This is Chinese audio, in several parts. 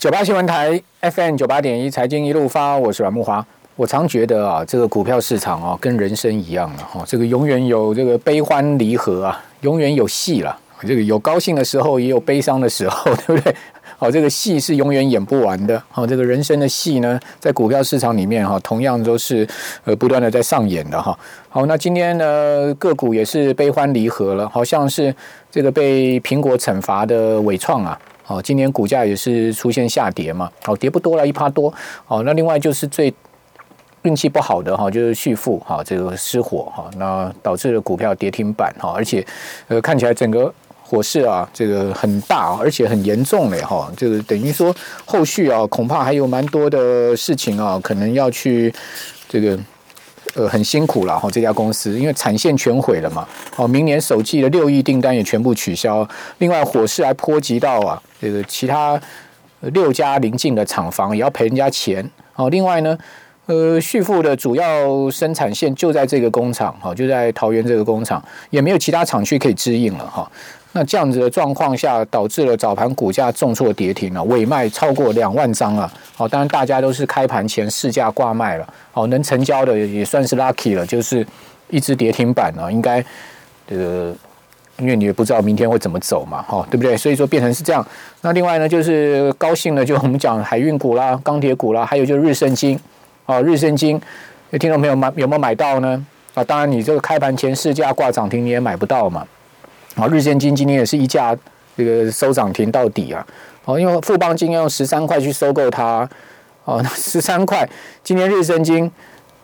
九八新闻台 FM 九八点一财经一路发，我是阮木华。我常觉得啊，这个股票市场啊，跟人生一样了哈，这个永远有这个悲欢离合啊，永远有戏了。这个有高兴的时候，也有悲伤的时候，对不对？好，这个戏是永远演不完的。好，这个人生的戏呢，在股票市场里面哈，同样都是呃不断的在上演的哈。好，那今天呢，个股也是悲欢离合了，好像是这个被苹果惩罚的伟创啊。哦，今年股价也是出现下跌嘛，哦，跌不多了，一趴多。哦，那另外就是最运气不好的哈，就是旭富哈，这个失火哈，那导致了股票跌停板哈，而且呃看起来整个火势啊，这个很大，而且很严重嘞哈，这个等于说后续啊，恐怕还有蛮多的事情啊，可能要去这个。呃，很辛苦了哈，这家公司因为产线全毁了嘛，哦，明年首季的六亿订单也全部取消，另外火势还波及到啊，这个其他六家邻近的厂房也要赔人家钱，哦，另外呢，呃，旭富的主要生产线就在这个工厂，哈，就在桃园这个工厂，也没有其他厂区可以支应了哈。那这样子的状况下，导致了早盘股价重挫跌停了，尾卖超过两万张啊！哦，当然大家都是开盘前市价挂卖了，哦，能成交的也算是 lucky 了，就是一只跌停板啊，应该这个，因为你也不知道明天会怎么走嘛，哈，对不对？所以说变成是这样。那另外呢，就是高兴的，就我们讲海运股啦、钢铁股啦，还有就是日升金，哦，日升金，听众朋友买有没有买到呢？啊，当然你这个开盘前市价挂涨停你也买不到嘛。啊，日线金今天也是一价这个收涨停到底啊！哦，因为富邦金要用十三块去收购它，哦，十三块，今天日升金，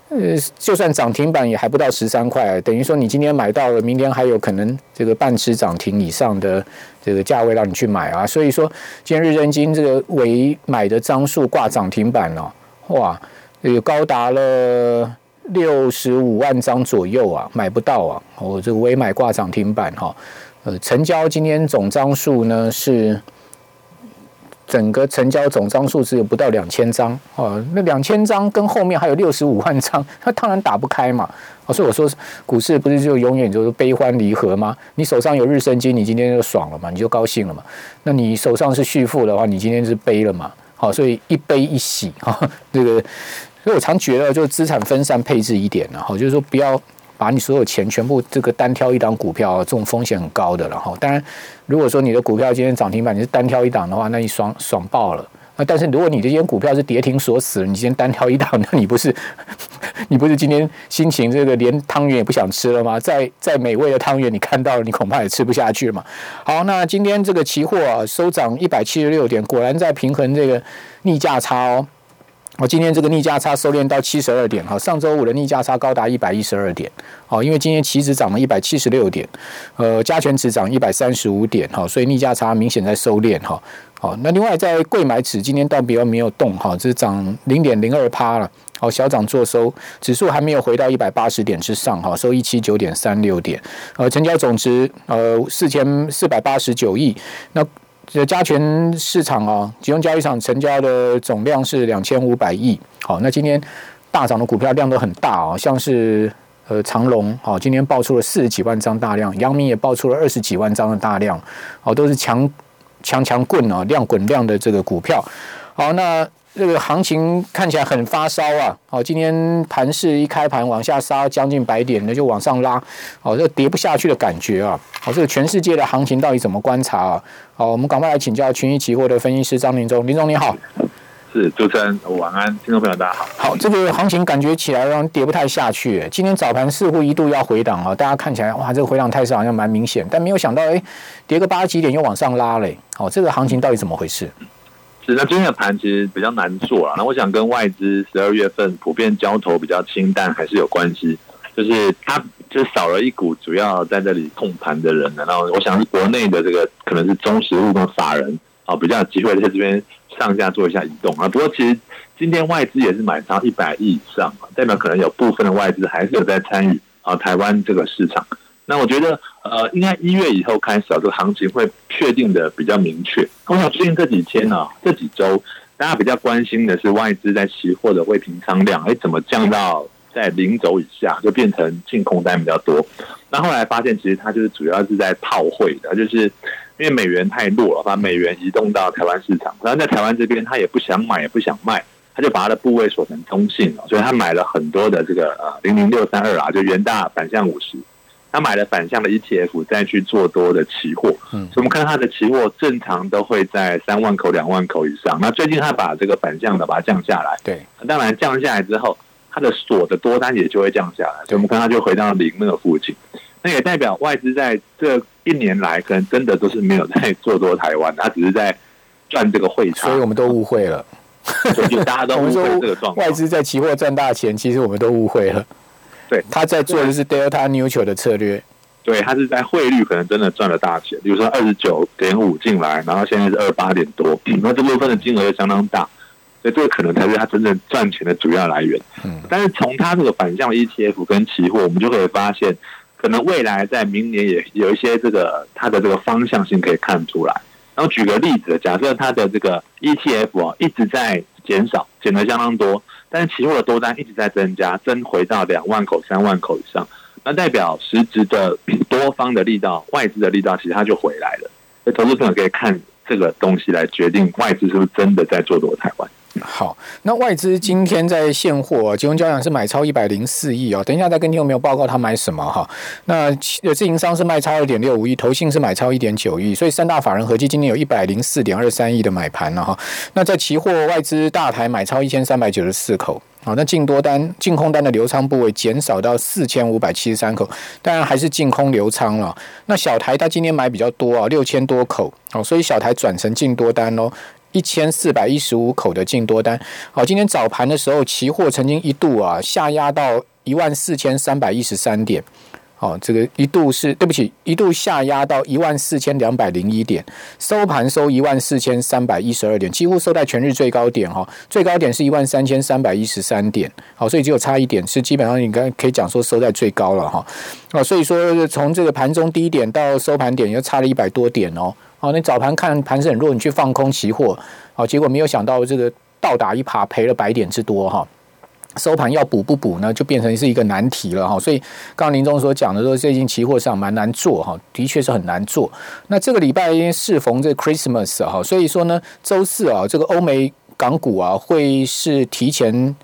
呃，就算涨停板也还不到十三块，等于说你今天买到了，明天还有可能这个半吃涨停以上的这个价位让你去买啊！所以说，今天日升金这个尾买的张数挂涨停板哦，哇，有高达了。六十五万张左右啊，买不到啊！我这个微买挂涨停板哈，呃，成交今天总张数呢是整个成交总张数只有不到两千张哦，那两千张跟后面还有六十五万张，那当然打不开嘛！所以我说股市不是就永远就是悲欢离合吗？你手上有日升金，你今天就爽了嘛，你就高兴了嘛。那你手上是续付的话，你今天是悲了嘛？好，所以一悲一喜啊，这个。所以我常觉得，就是资产分散配置一点，然后就是说不要把你所有钱全部这个单挑一档股票，这种风险很高的。然后，当然，如果说你的股票今天涨停板，你是单挑一档的话，那你爽爽爆了。那但是如果你这些股票是跌停锁死，你今天单挑一档，那你不是 你不是今天心情这个连汤圆也不想吃了吗？再再美味的汤圆你看到了，你恐怕也吃不下去了嘛。好，那今天这个期货收涨一百七十六点，果然在平衡这个逆价差哦。我今天这个逆价差收敛到七十二点，哈，上周五的逆价差高达一百一十二点，好，因为今天期指涨了一百七十六点，呃，加权指涨一百三十五点，哈，所以逆价差明显在收敛，哈，好，那另外在贵买指今天倒比较没有动，哈，只是涨零点零二趴了，好，小涨做收，指数还没有回到一百八十点之上，哈，收一七九点三六点，呃，成交总值呃四千四百八十九亿，那。这加权市场啊，集中交易场成交的总量是两千五百亿。好，那今天大涨的股票量都很大啊，像是呃长隆，好，今天爆出了四十几万张大量，阳明也爆出了二十几万张的大量，好，都是强强强棍啊，量滚量的这个股票。好，那。这个行情看起来很发烧啊！哦，今天盘市一开盘往下杀将近百点，那就往上拉，哦，这跌不下去的感觉啊！哦，这个全世界的行情到底怎么观察啊？好，我们赶快来请教群益期货的分析师张林忠，林总你好。是主持人晚安，听众朋友大家好。好，这个行情感觉起来让跌不太下去，今天早盘似乎一度要回档啊，大家看起来哇，这个回档态势好像蛮明显，但没有想到哎，跌个八十几点又往上拉嘞，哦，这个行情到底怎么回事？是，那今天的盘其实比较难做啊。那我想跟外资十二月份普遍交投比较清淡还是有关系，就是它就少了一股主要在这里控盘的人。然后我想是国内的这个可能是中实物跟法人啊，比较有机会在这边上下做一下移动啊。不过其实今天外资也是买超一百亿以上啊，代表可能有部分的外资还是有在参与啊台湾这个市场。那我觉得，呃，应该一月以后开始啊，这个行情会确定的比较明确。我想最近这几天呢，这几周大家比较关心的是外资在期货的未平仓量，哎，怎么降到在零轴以下，就变成净空单比较多。那后来发现，其实它就是主要是在套汇的，就是因为美元太弱了，把美元移动到台湾市场，然后在台湾这边他也不想买也不想卖，他就把他的部位锁成中性了，所以他买了很多的这个呃零零六三二啊，就元大反向五十。他买了反向的 ETF，再去做多的期货，嗯，所以我们看到他的期货正常都会在三万口、两万口以上。那最近他把这个反向的把它降下来，对，当然降下来之后，他的锁的多单也就会降下来，所以我们看他就回到零那个附近。那也代表外资在这一年来可能真的都是没有在做多台湾，他只是在赚这个汇差，所以我们都误会了，所以大家都误会 这个状况。外资在期货赚大钱，其实我们都误会了。对，他在做的是 Delta Neutral 的策略。对，他是在汇率可能真的赚了大钱，比如说二十九点五进来，然后现在是二八点多，那这部分的金额又相当大，所以这个可能才是他真正赚钱的主要来源。嗯，但是从他这个反向 ETF 跟期货，我们就可以发现，可能未来在明年也有一些这个它的这个方向性可以看出来。然后举个例子，假设它的这个 ETF 啊一直在减少，减的相当多。但期货的多单一直在增加，增回到两万口、三万口以上，那代表实质的 多方的力道、外资的力道，其实它就回来了。所以投资朋友可以看这个东西来决定外资是不是真的在做多台湾。好，那外资今天在现货，金融交易是买超一百零四亿哦。等一下再跟听众朋友报告他买什么哈。那呃自营商是卖超二点六五亿，投信是买超一点九亿，所以三大法人合计今天有一百零四点二三亿的买盘了哈。那在期货外资大台买超一千三百九十四口，好，那净多单、净空单的流仓部位减少到四千五百七十三口，当然还是净空流仓了。那小台它今天买比较多啊，六千多口，哦，所以小台转成净多单喽。一千四百一十五口的净多单，好，今天早盘的时候，期货曾经一度啊下压到一万四千三百一十三点，好，这个一度是对不起，一度下压到一万四千两百零一点，收盘收一万四千三百一十二点，几乎收在全日最高点哈，最高点是一万三千三百一十三点，好，所以只有差一点，是基本上你刚可以讲说收在最高了哈，啊，所以说从这个盘中低点到收盘点又差了一百多点哦。哦，你早盘看盘是很弱，你去放空期货，好，结果没有想到这个倒打一耙，赔了百点之多哈。收盘要补不补呢，就变成是一个难题了哈。所以刚刚林总所讲的说，最近期货上蛮难做哈，的确是很难做。那这个礼拜因为适逢这 Christmas 哈，所以说呢，周四啊，这个欧美港股啊会是提前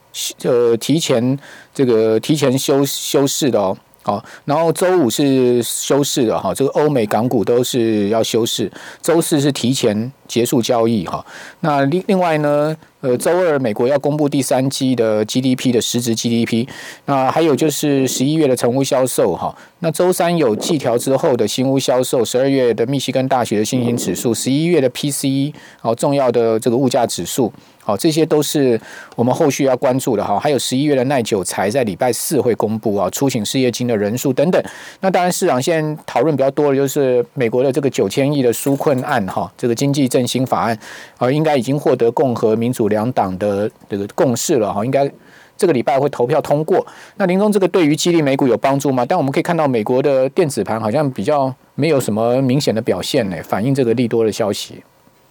呃提前这个提前休休市的哦。好，然后周五是休市的哈，这个欧美港股都是要休市，周四是提前结束交易哈。那另另外呢，呃，周二美国要公布第三季的 GDP 的实质 GDP，那还有就是十一月的成屋销售哈。那周三有季调之后的新屋销售，十二月的密西根大学的信心指数，十一月的 PCE 好重要的这个物价指数。好，这些都是我们后续要关注的哈。还有十一月的耐久才在礼拜四会公布啊，出请失业金的人数等等。那当然，市场现在讨论比较多的就是美国的这个九千亿的纾困案哈，这个经济振兴法案啊，应该已经获得共和民主两党的这个共识了哈，应该这个礼拜会投票通过。那林中这个对于激励美股有帮助吗？但我们可以看到美国的电子盘好像比较没有什么明显的表现呢，反映这个利多的消息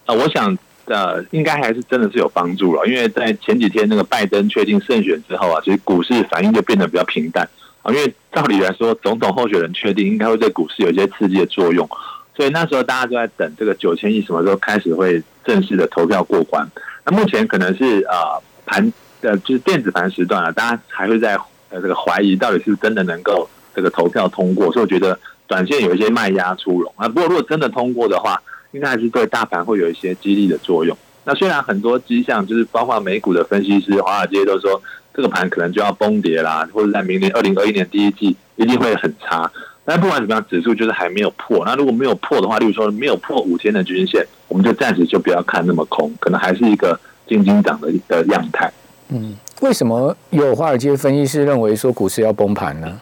啊，我想。呃，应该还是真的是有帮助了，因为在前几天那个拜登确定胜选之后啊，其实股市反应就变得比较平淡啊。因为照理来说，总统候选人确定应该会对股市有一些刺激的作用，所以那时候大家都在等这个九千亿什么时候开始会正式的投票过关。那目前可能是啊盘呃就是电子盘时段啊，大家还会在呃这个怀疑到底是真的能够这个投票通过，所以我觉得短线有一些卖压出笼啊。不过如果真的通过的话，应该还是对大盘会有一些激励的作用。那虽然很多迹象，就是包括美股的分析师、华尔街都说这个盘可能就要崩跌啦，或者在明年二零二一年第一季一定会很差。但不管怎么样，指数就是还没有破。那如果没有破的话，例如说没有破五天的均线，我们就暂时就不要看那么空，可能还是一个静静涨的的样态。嗯，为什么有华尔街分析师认为说股市要崩盘呢？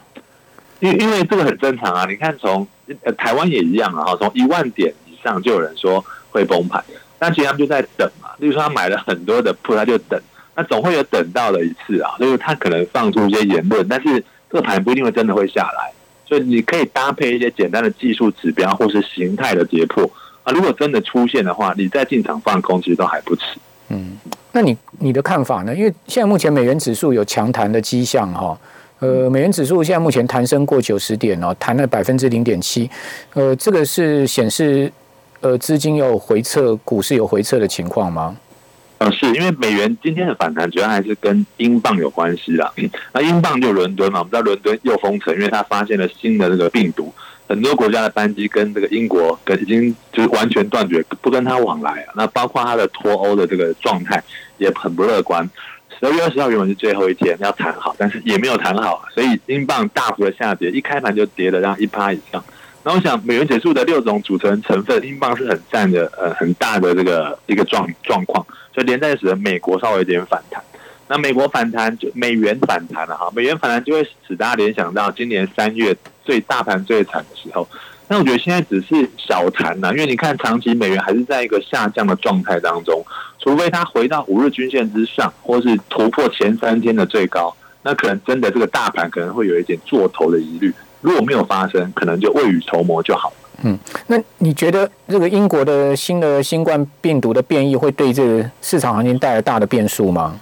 因因为这个很正常啊。你看，从呃台湾也一样啊，从一万点以。上就有人说会崩盘，那其实他们就在等嘛。例如说他买了很多的铺，他就等，那总会有等到的一次啊。就是他可能放出一些言论，但是这个盘不一定会真的会下来。所以你可以搭配一些简单的技术指标或是形态的跌破啊。如果真的出现的话，你再进场放空其实都还不迟。嗯，那你你的看法呢？因为现在目前美元指数有强弹的迹象哈，呃，美元指数现在目前弹升过九十点哦，弹了百分之零点七，呃，这个是显示呃资金有回撤，股市有回撤的情况吗？呃，是因为美元今天的反弹主要还是跟英镑有关系啦。那英镑就伦敦嘛，我们知道伦敦又封城，因为他发现了新的这个病毒。很多国家的班机跟这个英国跟已经就是完全断绝，不跟他往来啊。那包括他的脱欧的这个状态也很不乐观。十二月二十号原本是最后一天要谈好，但是也没有谈好，所以英镑大幅的下跌，一开盘就跌了让一趴以上。那我想美元指数的六种组成成分，英镑是很占的呃很大的这个一个状状况，所以连带使得美国稍微有点反弹。那美国反弹就美元反弹了哈，美元反弹就会使大家联想到今年三月最大盘最惨的时候。那我觉得现在只是小弹呐，因为你看长期美元还是在一个下降的状态当中，除非它回到五日均线之上，或是突破前三天的最高，那可能真的这个大盘可能会有一点做头的疑虑。如果没有发生，可能就未雨绸缪就好了。嗯，那你觉得这个英国的新的新冠病毒的变异会对这个市场行情带来大的变数吗？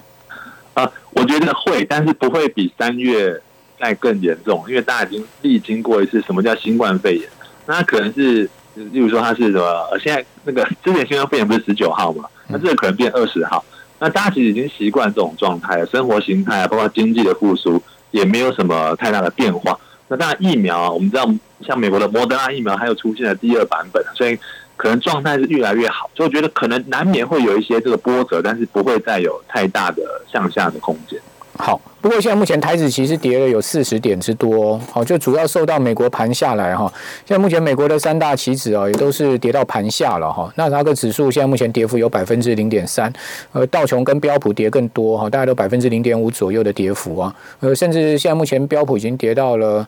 啊，我觉得会，但是不会比三月再更严重，因为大家已经历经过一次什么叫新冠肺炎。那可能是，例如说它是什么？现在那个之前新冠肺炎不是十九号嘛？那这个可能变二十号。那大家其实已经习惯这种状态了，生活形态啊，包括经济的复苏，也没有什么太大的变化。那当然疫苗，我们知道像美国的摩德纳疫苗，还有出现了第二版本，所以。可能状态是越来越好，所以我觉得可能难免会有一些这个波折，但是不会再有太大的向下的空间。好，不过现在目前台指其实跌了有四十点之多，好，就主要受到美国盘下来哈。现在目前美国的三大期指啊，也都是跌到盘下了哈。那它个指数现在目前跌幅有百分之零点三，呃，道琼跟标普跌更多哈，大概都百分之零点五左右的跌幅啊，呃，甚至现在目前标普已经跌到了。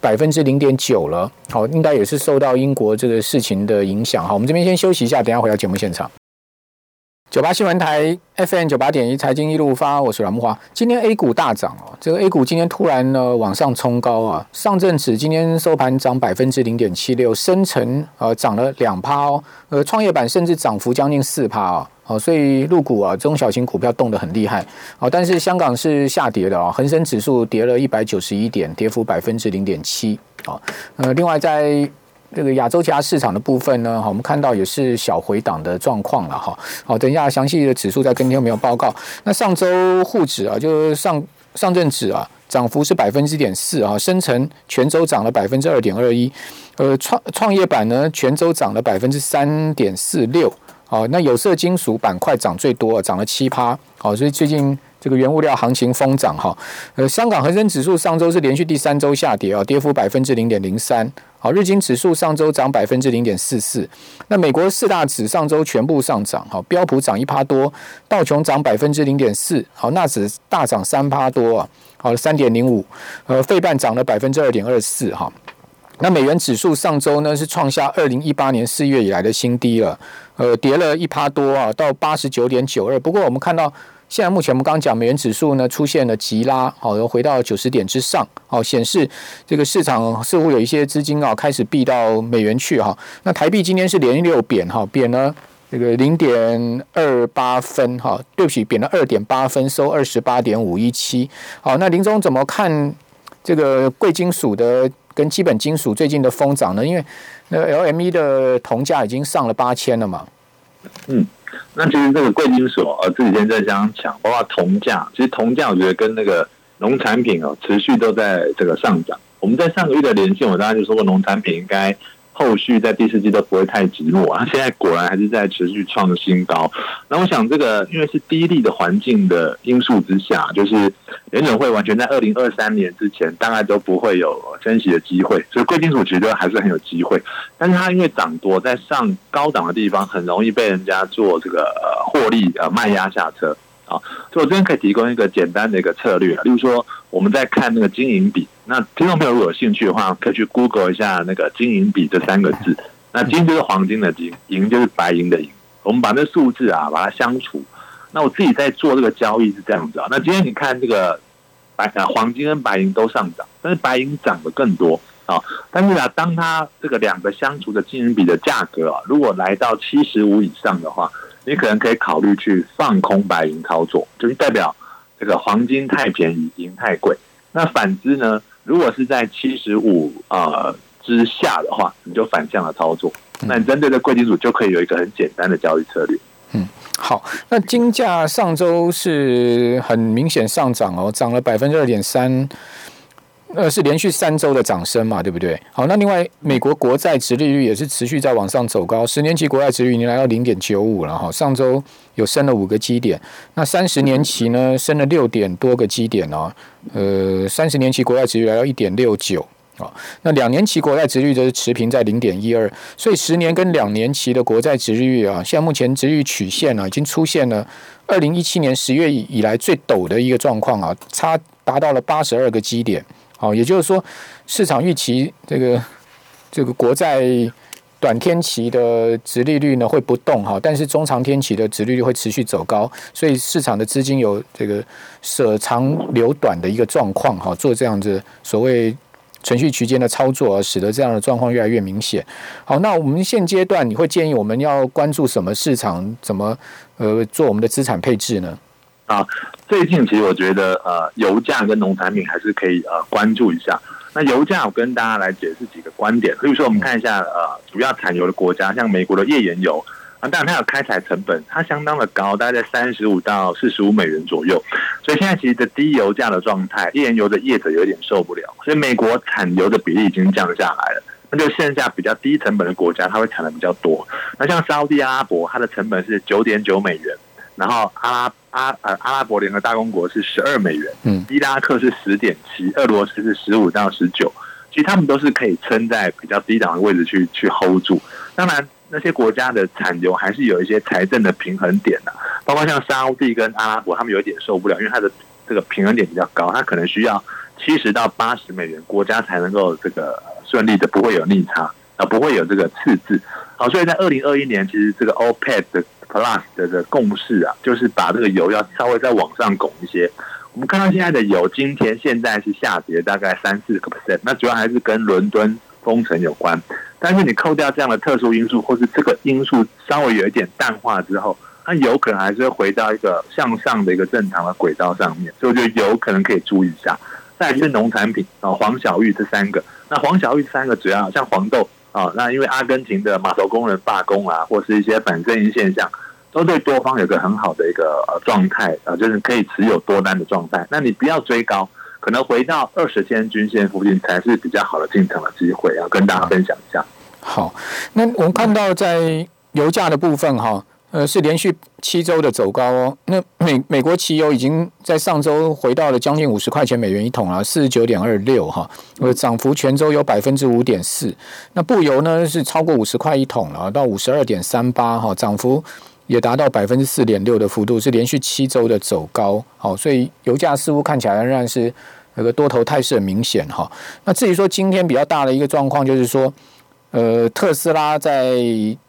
百分之零点九了，好，应该也是受到英国这个事情的影响。好，我们这边先休息一下，等下回到节目现场。九八新闻台 FM 九八点一财经一路发，我是阮木华。今天 A 股大涨哦，这个 A 股今天突然呢往上冲高啊，上证指今天收盘涨百分之零点七六，深成呃涨了两趴哦，呃创业板甚至涨幅将近四趴哦。好，所以入股啊中小型股票动得很厉害。好，但是香港是下跌的啊，恒生指数跌了一百九十一点，跌幅百分之零点七。好，呃，另外在。这个亚洲其他市场的部分呢，好，我们看到也是小回档的状况了哈。好，等一下详细的指数再跟听没有报告。那上周沪指啊，就是上上证指啊，涨幅是百分之点四啊，深成全周涨了百分之二点二一。呃，创创业板呢，全周涨了百分之三点四六。好，那有色金属板块涨最多，涨了七趴。好，所以最近。这个原物料行情疯涨哈，呃，香港恒生指数上周是连续第三周下跌啊，跌幅百分之零点零三。好，日经指数上周涨百分之零点四四。那美国四大指上周全部上涨，好，标普涨一趴多，道琼涨百分之零点四，好，纳指大涨三趴多啊，好，三点零五，呃，费半涨了百分之二点二四哈。那美元指数上周呢是创下二零一八年四月以来的新低了，呃，跌了一趴多啊，到八十九点九二。不过我们看到。现在目前我们刚刚讲美元指数呢出现了急拉，好，又回到九十点之上，好，显示这个市场似乎有一些资金啊开始避到美元去哈。那台币今天是连六贬哈，贬了这个零点二八分哈，对不起，贬了二点八分，收二十八点五一七。好，那林总怎么看这个贵金属的跟基本金属最近的疯涨呢？因为那 LME 的铜价已经上了八千了嘛。嗯。那其实这个贵金属，啊，这几天在相抢，包括铜价，其实铜价我觉得跟那个农产品啊，持续都在这个上涨。我们在上个月的连线，我大概就说过，农产品应该。后续在第四季都不会太寂寞啊！现在果然还是在持续创新高。那我想，这个因为是低利的环境的因素之下，就是联准会完全在二零二三年之前，大概都不会有升息的机会。所以贵金属其实还是很有机会，但是它因为涨多，在上高档的地方，很容易被人家做这个获利呃卖压下车。啊，所以我这边可以提供一个简单的一个策略，例如说我们在看那个金银比，那听众朋友如果有兴趣的话，可以去 Google 一下那个金银比这三个字。那金就是黄金的金，银就是白银的银。我们把那数字啊，把它相除。那我自己在做这个交易是这样子啊。那今天你看这个白啊黄金跟白银都上涨，但是白银涨得更多啊。但是啊，当它这个两个相除的金银比的价格啊，如果来到七十五以上的话，你可能可以考虑去放空白银操作，就是代表这个黄金太便宜，银太贵。那反之呢，如果是在七十五啊之下的话，你就反向的操作。那你针对的贵金属就可以有一个很简单的交易策略。嗯，好，那金价上周是很明显上涨哦，涨了百分之二点三。呃，是连续三周的涨升嘛，对不对？好，那另外美国国债殖利率也是持续在往上走高，十年期国债殖率已经来到零点九五了哈，上周有升了五个基点，那三十年期呢升了六点多个基点哦，呃，三十年期国债殖率来到一点六九啊，那两年期国债殖率则是持平在零点一二，所以十年跟两年期的国债殖率啊，现在目前殖率曲线呢已经出现了二零一七年十月以来最陡的一个状况啊，差达到了八十二个基点。好，也就是说，市场预期这个这个国债短天期的值利率呢会不动哈，但是中长天期的值利率会持续走高，所以市场的资金有这个舍长留短的一个状况哈，做这样子所谓程序区间的操作，使得这样的状况越来越明显。好，那我们现阶段你会建议我们要关注什么市场，怎么呃做我们的资产配置呢？啊，最近其实我觉得，呃，油价跟农产品还是可以呃关注一下。那油价，我跟大家来解释几个观点。比如说，我们看一下呃主要产油的国家，像美国的页岩油啊，当然它有开采成本，它相当的高，大概在三十五到四十五美元左右。所以现在其实的低油价的状态，页岩油的业者有点受不了。所以美国产油的比例已经降下来了，那就剩下比较低成本的国家，它会产的比较多。那像沙特阿拉伯，它的成本是九点九美元。然后阿拉阿呃阿拉伯联合大公国是十二美元，嗯，伊拉克是十点七，俄罗斯是十五到十九，其实他们都是可以撑在比较低档的位置去去 hold 住。当然，那些国家的产油还是有一些财政的平衡点的，包括像沙地跟阿拉伯，他们有一点受不了，因为它的这个平衡点比较高，它可能需要七十到八十美元国家才能够这个顺利的不会有逆差啊，不会有这个赤字。好，所以在二零二一年，其实这个 OPEC 的 Plus 的的共识啊，就是把这个油要稍微再往上拱一些。我们看到现在的油，今天现在是下跌大概三四个 percent，那主要还是跟伦敦封城有关。但是你扣掉这样的特殊因素，或是这个因素稍微有一点淡化之后，那油可能还是会回到一个向上的一个正常的轨道上面。所以我觉得油可能可以注意一下。再就是农产品啊，黄小玉这三个。那黄小玉三个主要像黄豆啊，那因为阿根廷的码头工人罢工啊，或是一些反正义现象。都对多方有个很好的一个呃状态啊，就是可以持有多单的状态。那你不要追高，可能回到二十天均线附近才是比较好的进场的机会，要跟大家分享一下。好，那我们看到在油价的部分哈，呃，是连续七周的走高哦。那美美国汽油已经在上周回到了将近五十块钱美元一桶了，四十九点二六哈，呃，涨幅全周有百分之五点四。那布油呢是超过五十块一桶了，到五十二点三八哈，涨幅。也达到百分之四点六的幅度，是连续七周的走高，好，所以油价似乎看起来仍然是那个多头态势很明显哈。那至于说今天比较大的一个状况，就是说，呃，特斯拉在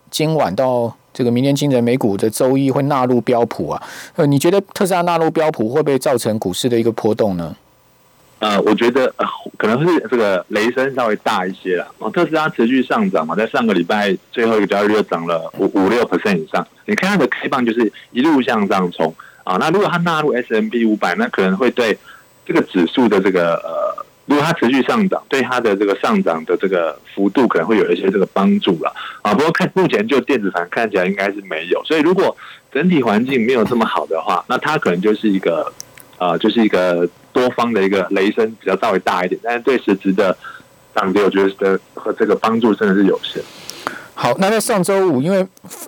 今晚到这个明年清晨美股的周一会纳入标普啊，呃，你觉得特斯拉纳入标普会不会造成股市的一个波动呢？呃，我觉得可能是这个雷声稍微大一些了。哦，特斯拉持续上涨嘛，在上个礼拜最后一个交易日涨了五五六 percent 以上。你看它的 K 棒就是一路向上冲啊。那如果它纳入 S M B 五百，那可能会对这个指数的这个呃，如果它持续上涨，对它的这个上涨的这个幅度可能会有一些这个帮助了啊。不过看目前就电子盘看起来应该是没有，所以如果整体环境没有这么好的话，那它可能就是一个呃，就是一个。多方的一个雷声比较稍微大一点，但是对实质的涨跌，我觉得和这个帮助真的是有限。好，那在上周五，因为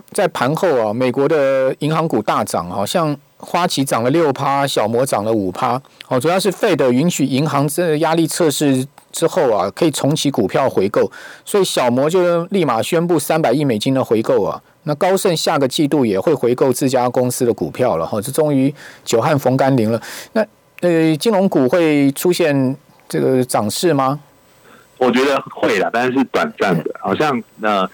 在盘后啊，美国的银行股大涨，好像花旗涨了六趴，小摩涨了五趴。哦，主要是费的允许银行这压力测试之后啊，可以重启股票回购，所以小摩就立马宣布三百亿美金的回购啊。那高盛下个季度也会回购自家公司的股票了，哈，这终于久旱逢甘霖了。那呃，金融股会出现这个涨势吗？我觉得会啦，但是是短暂的。好像那，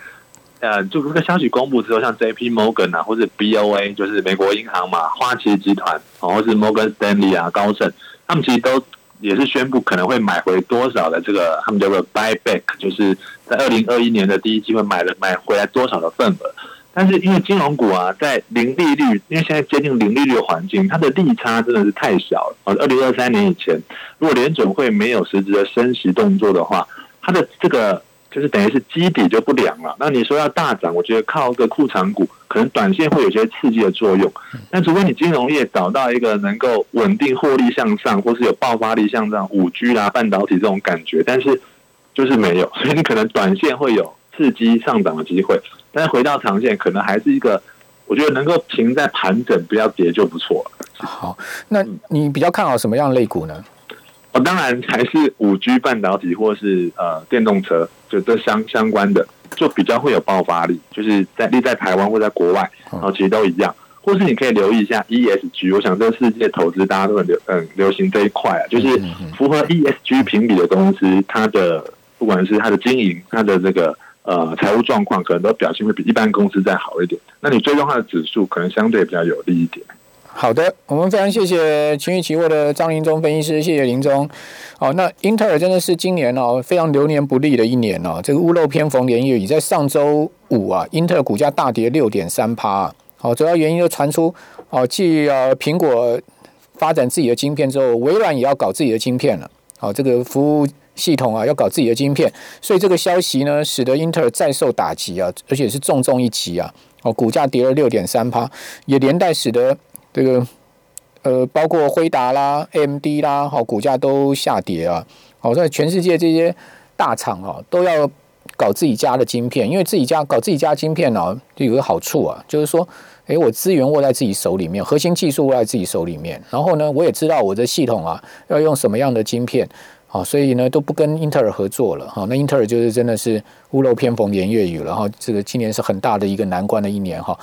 呃就这个消息公布之后，像 J P Morgan 啊，或者 B O A，就是美国银行嘛，花旗集团，或是 Morgan Stanley 啊，高盛，他们其实都也是宣布可能会买回多少的这个，他们叫做 buyback，就是在二零二一年的第一季会买了买回来多少的份额。但是因为金融股啊，在零利率，因为现在接近零利率的环境，它的利差真的是太小了。哦，二零二三年以前，如果联准会没有实质的升息动作的话，它的这个就是等于是基底就不良了。那你说要大涨，我觉得靠个库藏股，可能短线会有些刺激的作用。但除非你金融业找到一个能够稳定获利向上，或是有爆发力向上，五 G 啦、半导体这种感觉，但是就是没有，所以你可能短线会有刺激上涨的机会。但是回到长线，可能还是一个，我觉得能够停在盘整，不要跌就不错了。好，那你比较看好什么样类股呢？哦，当然还是五 G 半导体或是呃电动车，就这相相关的，就比较会有爆发力。就是在立在台湾或在国外，然后其实都一样。或是你可以留意一下 ESG，我想这个世界投资大家都很流嗯流行这一块啊，就是符合 ESG 评比的公司，它的不管是它的经营，它的这个。呃，财务状况可能都表现会比一般公司再好一点。那你追踪它的指数，可能相对比较有利一点。好的，我们非常谢谢情绪期货的张林忠分析师，谢谢林忠。哦，那英特尔真的是今年哦非常流年不利的一年哦。这个屋漏偏逢连夜雨，在上周五啊，英特尔股价大跌六点三趴。好，主要原因就传出哦，继呃苹果发展自己的晶片之后，微软也要搞自己的晶片了。好，这个服务。系统啊，要搞自己的晶片，所以这个消息呢，使得英特尔再受打击啊，而且是重重一击啊！哦，股价跌了六点三趴，也连带使得这个呃，包括辉达啦、AMD 啦，好，股价都下跌啊！好，在全世界这些大厂啊，都要搞自己家的晶片，因为自己家搞自己家晶片呢，就有个好处啊，就是说，诶，我资源握在自己手里面，核心技术握在自己手里面，然后呢，我也知道我的系统啊，要用什么样的晶片。好，所以呢都不跟英特尔合作了。哈，那英特尔就是真的是屋漏偏逢连夜雨了。哈，这个今年是很大的一个难关的一年。哈，